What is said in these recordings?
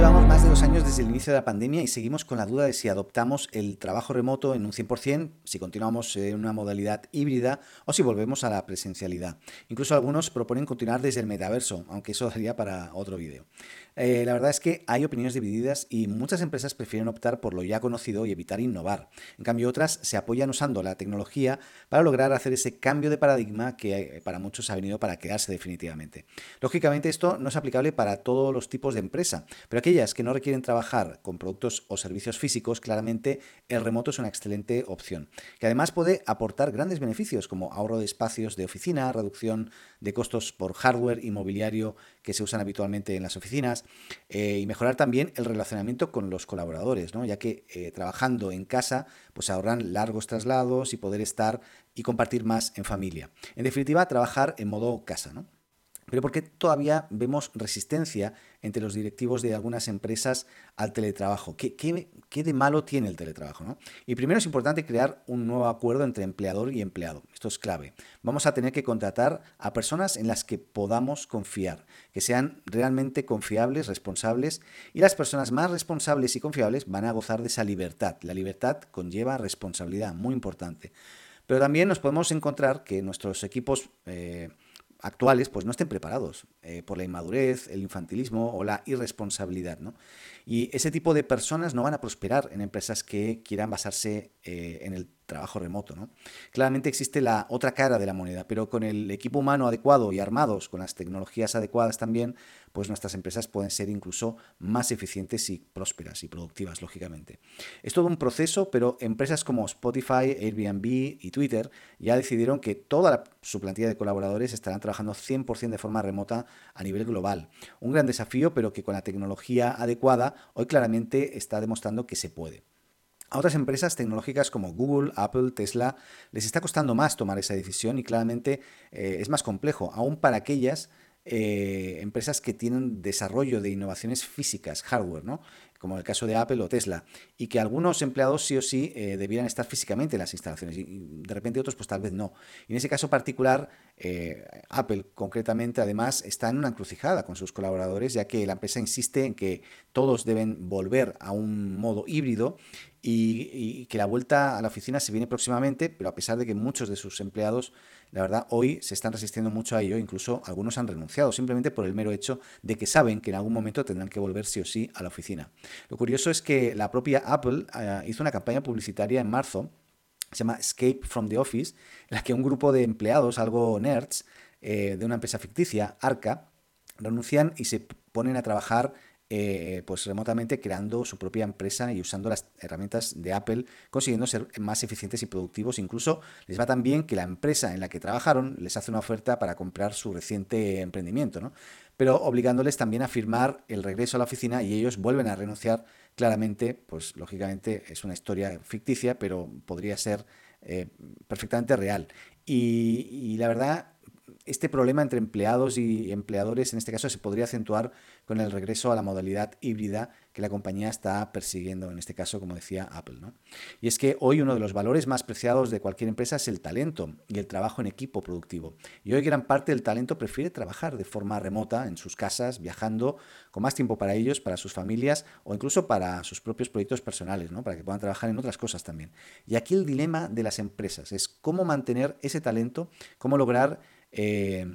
llevamos más de dos años desde el inicio de la pandemia y seguimos con la duda de si adoptamos el trabajo remoto en un 100%, si continuamos en una modalidad híbrida o si volvemos a la presencialidad. Incluso algunos proponen continuar desde el metaverso, aunque eso daría para otro vídeo. Eh, la verdad es que hay opiniones divididas y muchas empresas prefieren optar por lo ya conocido y evitar innovar. En cambio, otras se apoyan usando la tecnología para lograr hacer ese cambio de paradigma que eh, para muchos ha venido para quedarse definitivamente. Lógicamente, esto no es aplicable para todos los tipos de empresa, pero aquellas que no requieren trabajar con productos o servicios físicos, claramente el remoto es una excelente opción, que además puede aportar grandes beneficios como ahorro de espacios de oficina, reducción de costos por hardware y mobiliario que se usan habitualmente en las oficinas eh, y mejorar también el relacionamiento con los colaboradores, ¿no? ya que eh, trabajando en casa pues ahorran largos traslados y poder estar y compartir más en familia. En definitiva, trabajar en modo casa. ¿no? Pero ¿por qué todavía vemos resistencia entre los directivos de algunas empresas al teletrabajo? ¿Qué, de malo tiene el teletrabajo? Y primero es importante crear un nuevo acuerdo entre empleador y empleado. Esto es clave. Vamos a tener que contratar a personas en las que podamos confiar, que sean realmente confiables, responsables, y las personas más responsables y confiables van a gozar de esa libertad. La libertad conlleva responsabilidad, muy importante. Pero también nos podemos encontrar que nuestros equipos... Eh, actuales pues no estén preparados eh, por la inmadurez, el infantilismo o la irresponsabilidad. ¿no? Y ese tipo de personas no van a prosperar en empresas que quieran basarse eh, en el trabajo remoto. ¿no? Claramente existe la otra cara de la moneda, pero con el equipo humano adecuado y armados, con las tecnologías adecuadas también, pues nuestras empresas pueden ser incluso más eficientes y prósperas y productivas, lógicamente. Es todo un proceso, pero empresas como Spotify, Airbnb y Twitter ya decidieron que toda su plantilla de colaboradores estarán trabajando 100% de forma remota a nivel global. Un gran desafío, pero que con la tecnología adecuada hoy claramente está demostrando que se puede. A otras empresas tecnológicas como Google, Apple, Tesla, les está costando más tomar esa decisión y claramente eh, es más complejo, aún para aquellas eh, empresas que tienen desarrollo de innovaciones físicas, hardware, ¿no? Como el caso de Apple o Tesla, y que algunos empleados sí o sí eh, debieran estar físicamente en las instalaciones y, de repente otros pues tal vez no. Y en ese caso particular, eh, Apple concretamente además está en una encrucijada con sus colaboradores, ya que la empresa insiste en que todos deben volver a un modo híbrido y, que la vuelta a la oficina se viene próximamente, pero a pesar de que muchos de sus empleados, la verdad, hoy se están resistiendo mucho a ello, incluso algunos han renunciado, simplemente por el mero hecho de que saben que en algún momento tendrán que volver sí o sí a la oficina. Lo curioso es que la propia Apple eh, hizo una campaña publicitaria en marzo, se llama Escape from the Office, en la que un grupo de empleados, algo nerds, eh, de una empresa ficticia, Arca, renuncian y se ponen a trabajar eh, pues remotamente creando su propia empresa y usando las herramientas de Apple, consiguiendo ser más eficientes y productivos. Incluso les va tan bien que la empresa en la que trabajaron les hace una oferta para comprar su reciente emprendimiento, ¿no? pero obligándoles también a firmar el regreso a la oficina y ellos vuelven a renunciar. Claramente, pues lógicamente es una historia ficticia, pero podría ser eh, perfectamente real. y la verdad este problema entre empleados y empleadores en este caso se podría acentuar con el regreso a la modalidad híbrida que la compañía está persiguiendo, en este caso, como decía Apple. ¿no? Y es que hoy uno de los valores más preciados de cualquier empresa es el talento y el trabajo en equipo productivo. Y hoy gran parte del talento prefiere trabajar de forma remota en sus casas, viajando, con más tiempo para ellos, para sus familias o incluso para sus propios proyectos personales, ¿no? para que puedan trabajar en otras cosas también. Y aquí el dilema de las empresas es cómo mantener ese talento, cómo lograr eh,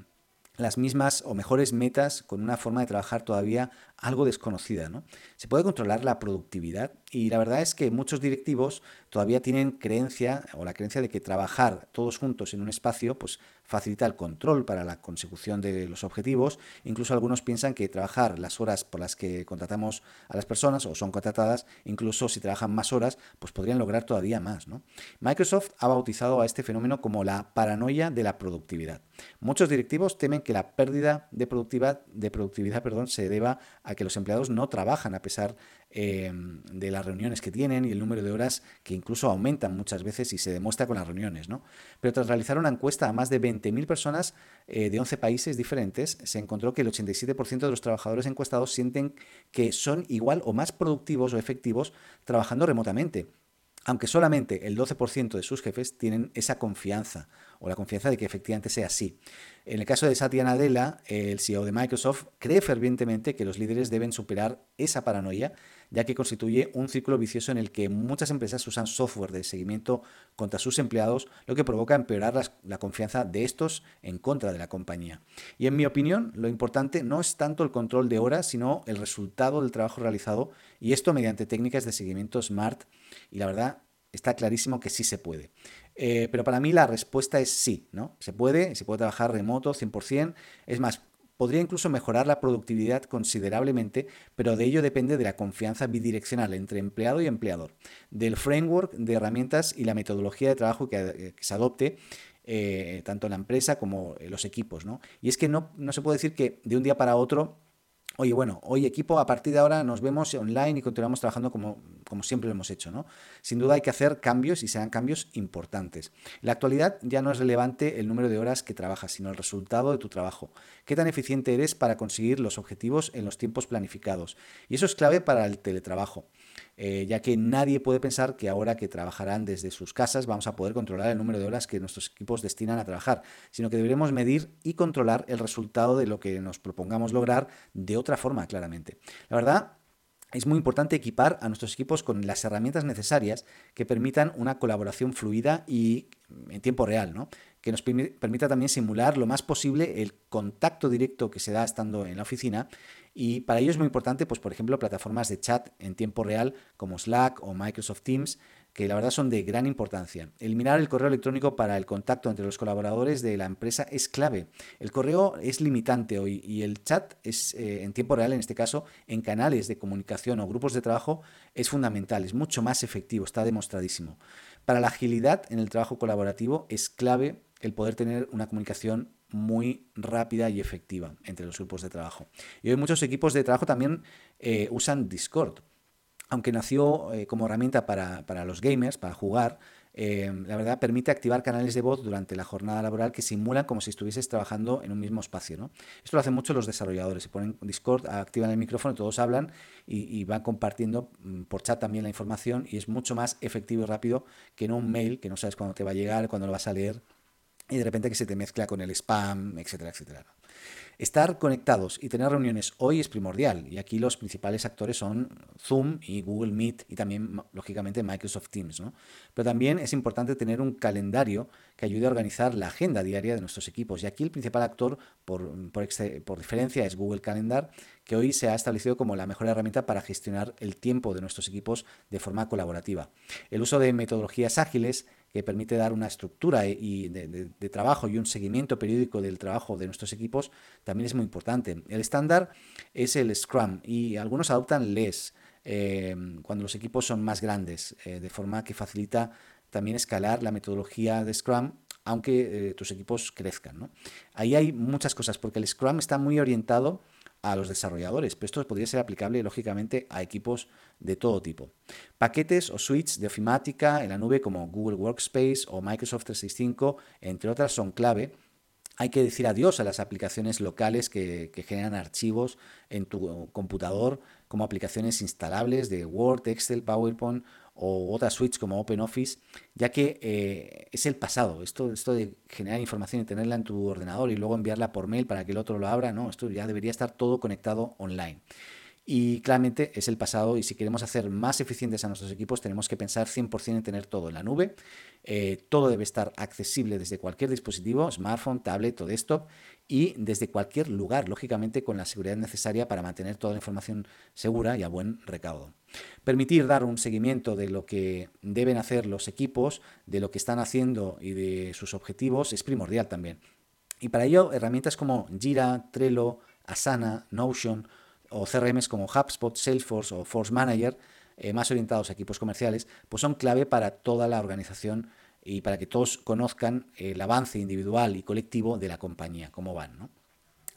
las mismas o mejores metas con una forma de trabajar todavía algo desconocida. ¿no? Se puede controlar la productividad y la verdad es que muchos directivos todavía tienen creencia o la creencia de que trabajar todos juntos en un espacio pues, facilita el control para la consecución de los objetivos. Incluso algunos piensan que trabajar las horas por las que contratamos a las personas o son contratadas, incluso si trabajan más horas, pues podrían lograr todavía más. Microsoft ha bautizado a este fenómeno como la paranoia de la productividad. Muchos directivos temen que la pérdida de productividad, se deba a que los empleados no trabajan a pesar eh, de las reuniones que tienen y el número de horas que incluso aumentan muchas veces y se demuestra con las reuniones. ¿no? Pero tras realizar una encuesta a más de 20.000 personas eh, de 11 países diferentes, se encontró que el 87% de los trabajadores encuestados sienten que son igual o más productivos o efectivos trabajando remotamente aunque solamente el 12% de sus jefes tienen esa confianza o la confianza de que efectivamente sea así. En el caso de Satya Nadella, el CEO de Microsoft, cree fervientemente que los líderes deben superar esa paranoia, ya que constituye un círculo vicioso en el que muchas empresas usan software de seguimiento contra sus empleados, lo que provoca empeorar la, confianza de estos en contra de la compañía. Y en mi opinión, lo importante no es tanto el control de horas, sino el resultado del trabajo realizado, y esto mediante técnicas de seguimiento SMART. Y la verdad, está clarísimo que sí se puede. Eh, pero para mí la respuesta es sí, ¿no? Se puede, se puede trabajar remoto 100%. Es más, podría incluso mejorar la productividad considerablemente, pero de ello depende de la confianza bidireccional entre empleado y empleador, del framework de herramientas y la metodología de trabajo que, eh, se adopte. Eh, tanto en la empresa como en los equipos. ¿no? Y es que no, no se puede decir que de un día para otro Oye, bueno, hoy equipo, a partir de ahora nos vemos online y continuamos trabajando como, como, siempre lo hemos hecho, ¿no? Sin duda hay que hacer cambios y serán cambios importantes. En la actualidad ya no es relevante el número de horas que trabajas, sino el resultado de tu trabajo. Qué tan eficiente eres para conseguir los objetivos en los tiempos planificados. Y eso es clave para el teletrabajo. Eh, ya que nadie puede pensar que ahora que trabajarán desde sus casas vamos a poder controlar el número de horas que nuestros equipos destinan a trabajar, sino que deberemos medir y controlar el resultado de lo que nos propongamos lograr de otra forma, claramente. La verdad, es muy importante equipar a nuestros equipos con las herramientas necesarias que permitan una colaboración fluida y en tiempo real, ¿no? Que nos permita también simular lo más posible el contacto directo que se da estando en la oficina y para ello es muy importante, pues por ejemplo, plataformas de chat en tiempo real como Slack o Microsoft Teams, que la verdad son de gran importancia. Eliminar el correo electrónico para el contacto entre los colaboradores de la empresa es clave. El correo es limitante hoy y el chat es eh, en tiempo real, en este caso, en canales de comunicación o grupos de trabajo, es fundamental, es mucho más efectivo, está demostradísimo. Para la agilidad en el trabajo colaborativo es clave el poder tener una comunicación muy rápida y efectiva entre los grupos de trabajo. Y hoy muchos equipos de trabajo también eh, usan Discord. Aunque nació eh, como herramienta para, para, los gamers, para jugar, eh, la verdad permite activar canales de voz durante la jornada laboral que simulan como si estuvieses trabajando en un mismo espacio. ¿no? Esto lo hacen mucho los desarrolladores. Se ponen Discord, activan el micrófono, todos hablan y, van compartiendo mm, por chat también la información y es mucho más efectivo y rápido que en un mail que no sabes cuándo te va a llegar, cuándo lo vas a leer y de repente que se te mezcla con el spam, etcétera, etcétera. Estar conectados y tener reuniones hoy es primordial y aquí los principales actores son Zoom y Google Meet y también, lógicamente, Microsoft Teams. ¿no? Pero también es importante tener un calendario que ayude a organizar la agenda diaria de nuestros equipos y aquí el principal actor por, por, por diferencia es Google Calendar que hoy se ha establecido como la mejor herramienta para gestionar el tiempo de nuestros equipos de forma colaborativa. El uso de metodologías ágiles que permite dar una estructura y de, trabajo y un seguimiento periódico del trabajo de nuestros equipos, también es muy importante. El estándar es el Scrum y algunos adoptan LES eh, cuando los equipos son más grandes, eh, de forma que facilita también escalar la metodología de Scrum aunque eh, tus equipos crezcan. Ahí hay muchas cosas, porque el Scrum está muy orientado a los desarrolladores, pero esto podría ser aplicable lógicamente a equipos de todo tipo. Paquetes o suites de ofimática en la nube como Google Workspace o Microsoft 365, entre otras, son clave. Hay que decir adiós a las aplicaciones locales que, generan archivos en tu computador como aplicaciones instalables de Word, Excel, PowerPoint o otras suites como OpenOffice, ya que eh, es el pasado. Esto, esto de generar información y tenerla en tu ordenador y luego enviarla por mail para que el otro lo abra, no, esto ya debería estar todo conectado online. Y claramente es el pasado y si queremos hacer más eficientes a nuestros equipos tenemos que pensar 100% en tener todo en la nube. Eh, todo debe estar accesible desde cualquier dispositivo, smartphone, tablet o desktop y desde cualquier lugar, lógicamente con la seguridad necesaria para mantener toda la información segura y a buen recaudo. Permitir dar un seguimiento de lo que deben hacer los equipos, de lo que están haciendo y de sus objetivos es primordial también. Y para ello, herramientas como Jira, Trello, Asana, Notion o CRMs como HubSpot, Salesforce o Force Manager, eh, más orientados a equipos comerciales, pues son clave para toda la organización y para que todos conozcan el avance individual y colectivo de la compañía, cómo van.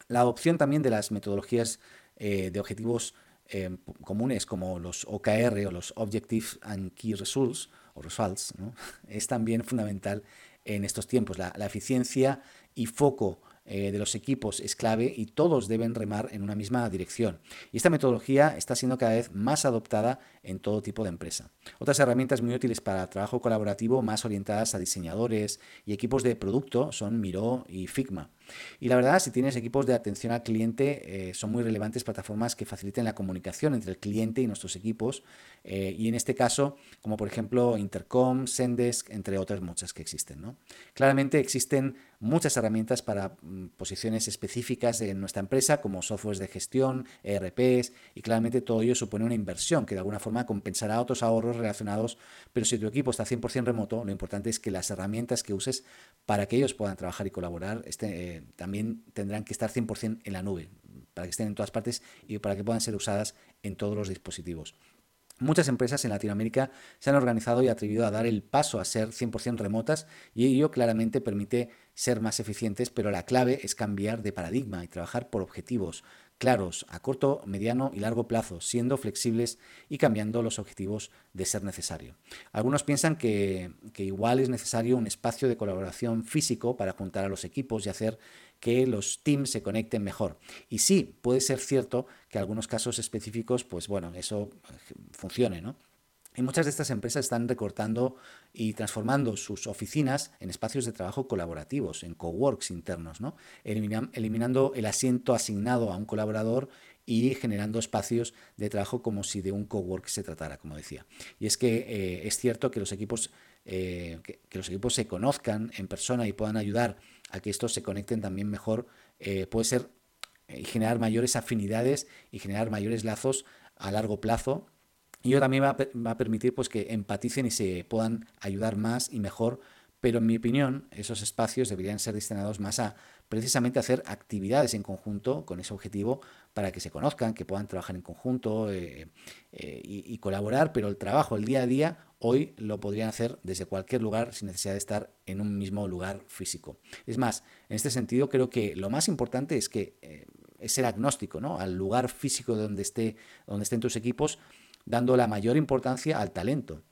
La adopción también de las metodologías eh, de objetivos eh, comunes como los OKR o los Objective and Key Results o Results es también fundamental en estos tiempos. La, eficiencia y foco eh, de los equipos es clave y todos deben remar en una misma dirección. Y esta metodología está siendo cada vez más adoptada en todo tipo de empresa. Otras herramientas muy útiles para trabajo colaborativo más orientadas a diseñadores y equipos de producto son Miro y Figma. Y la verdad, si tienes equipos de atención al cliente, eh, son muy relevantes plataformas que faciliten la comunicación entre el cliente y nuestros equipos. Eh, y en este caso, como por ejemplo Intercom, Sendesk, entre otras muchas que existen. ¿no? Claramente existen muchas herramientas para mm, posiciones específicas en nuestra empresa, como softwares de gestión, ERPs, y claramente todo ello supone una inversión que de alguna forma compensará otros ahorros relacionados. Pero si tu equipo está 100% remoto, lo importante es que las herramientas que uses para que ellos puedan trabajar y colaborar este, eh, también tendrán que estar 100% en la nube, para que estén en todas partes y para que puedan ser usadas en todos los dispositivos. Muchas empresas en Latinoamérica se han organizado y atrevido a dar el paso a ser 100% remotas y ello claramente permite ser más eficientes, pero la clave es cambiar de paradigma y trabajar por objetivos claros a corto, mediano y largo plazo, siendo flexibles y cambiando los objetivos de ser necesario. Algunos piensan que, que igual es necesario un espacio de colaboración físico para juntar a los equipos y hacer que los teams se conecten mejor. Y sí, puede ser cierto que algunos casos específicos, pues bueno, eso funcione, ¿no? Y muchas de estas empresas están recortando y transformando sus oficinas en espacios de trabajo colaborativos, en coworks internos, ¿no? eliminando el asiento asignado a un colaborador y generando espacios de trabajo como si de un cowork se tratara, como decía. Y es que eh, es cierto que los equipos eh, que, los equipos se conozcan en persona y puedan ayudar a que estos se conecten también mejor, eh, puede ser y generar mayores afinidades y generar mayores lazos a largo plazo. Y ello también va a, permitir pues, que empaticen y se puedan ayudar más y mejor, pero en mi opinión esos espacios deberían ser destinados más a precisamente hacer actividades en conjunto con ese objetivo para que se conozcan, que puedan trabajar en conjunto eh, eh, y, y, colaborar, pero el trabajo, el día a día, hoy lo podrían hacer desde cualquier lugar sin necesidad de estar en un mismo lugar físico. Es más, en este sentido creo que lo más importante es que eh, es ser agnóstico ¿no? al lugar físico donde, esté, donde estén tus equipos dando la mayor importancia al talento.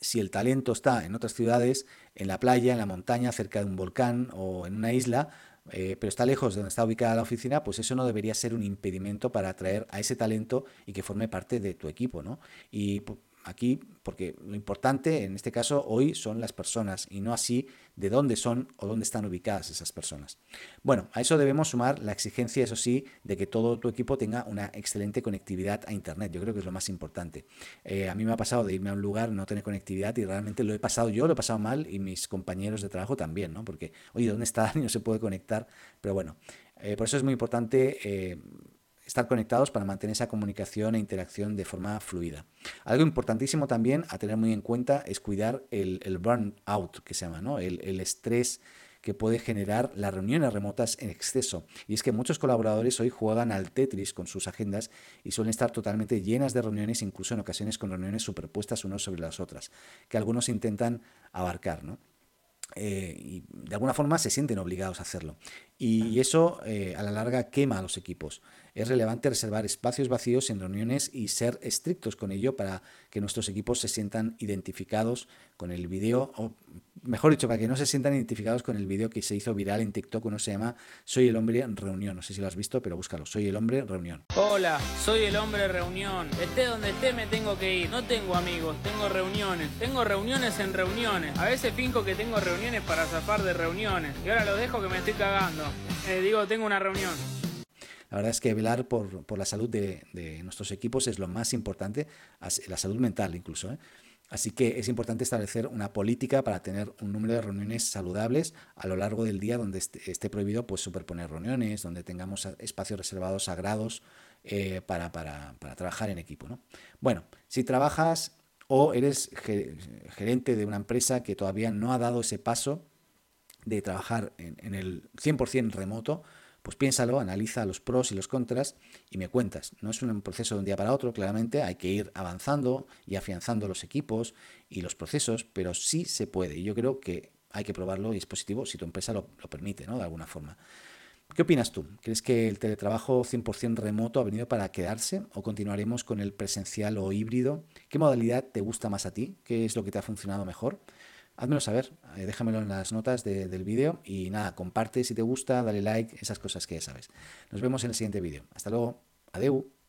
Si el talento está en otras ciudades, en la playa, en la montaña, cerca de un volcán o en una isla, eh, pero está lejos de donde está ubicada la oficina, pues eso no debería ser un impedimento para atraer a ese talento y que forme parte de tu equipo, ¿no? Y aquí, porque lo importante en este caso hoy son las personas y no así de dónde son o dónde están ubicadas esas personas. Bueno, a eso debemos sumar la exigencia, eso sí, de que todo tu equipo tenga una excelente conectividad a Internet. Yo creo que es lo más importante. Eh, a mí me ha pasado de irme a un lugar, no tener conectividad y realmente lo he pasado yo, lo he pasado mal y mis compañeros de trabajo también, ¿no? Porque, oye, ¿dónde está? Y no se puede conectar. Pero bueno, eh, por eso es muy importante eh, estar conectados para mantener esa comunicación e interacción de forma fluida. Algo importantísimo también a tener muy en cuenta es cuidar el, el burnout, que se llama, ¿no? el, estrés que puede generar las reuniones remotas en exceso. Y es que muchos colaboradores hoy juegan al Tetris con sus agendas y suelen estar totalmente llenas de reuniones, incluso en ocasiones con reuniones superpuestas unas sobre las otras, que algunos intentan abarcar. ¿no? Eh, y de alguna forma se sienten obligados a hacerlo. Y eso eh, a la larga quema a los equipos. Es relevante reservar espacios vacíos en reuniones y ser estrictos con ello para que nuestros equipos se sientan identificados con el vídeo, o mejor dicho, para que no se sientan identificados con el vídeo que se hizo viral en TikTok, uno se llama Soy el hombre reunión. No sé si lo has visto, pero búscalo. Soy el hombre reunión. Hola, soy el hombre reunión. Esté donde esté me tengo que ir. No tengo amigos, tengo reuniones. Tengo reuniones en reuniones. A veces finco que tengo reuniones para zafar de reuniones. Y ahora lo dejo que me estoy cagando. Eh, digo, tengo una reunión. La verdad es que velar por, por la salud de, de, nuestros equipos es lo más importante, la salud mental incluso. ¿eh? Así que es importante establecer una política para tener un número de reuniones saludables a lo largo del día donde esté, prohibido pues, superponer reuniones, donde tengamos espacios reservados sagrados eh, para, para, para, trabajar en equipo. ¿no? Bueno, si trabajas o eres gerente de una empresa que todavía no ha dado ese paso de trabajar en, en el 100% remoto, pues piénsalo, analiza los pros y los contras y me cuentas. No es un proceso de un día para otro, claramente hay que ir avanzando y afianzando los equipos y los procesos, pero sí se puede. Y yo creo que hay que probarlo y es positivo si tu empresa lo, lo permite, ¿no? De alguna forma. ¿Qué opinas tú? ¿Crees que el teletrabajo 100% remoto ha venido para quedarse o continuaremos con el presencial o híbrido? ¿Qué modalidad te gusta más a ti? ¿Qué es lo que te ha funcionado mejor? Házmelo saber, eh, déjamelo en las notas del vídeo y nada, comparte si te gusta, dale like, esas cosas que ya sabes. Nos vemos en el siguiente vídeo. Hasta luego, adeu.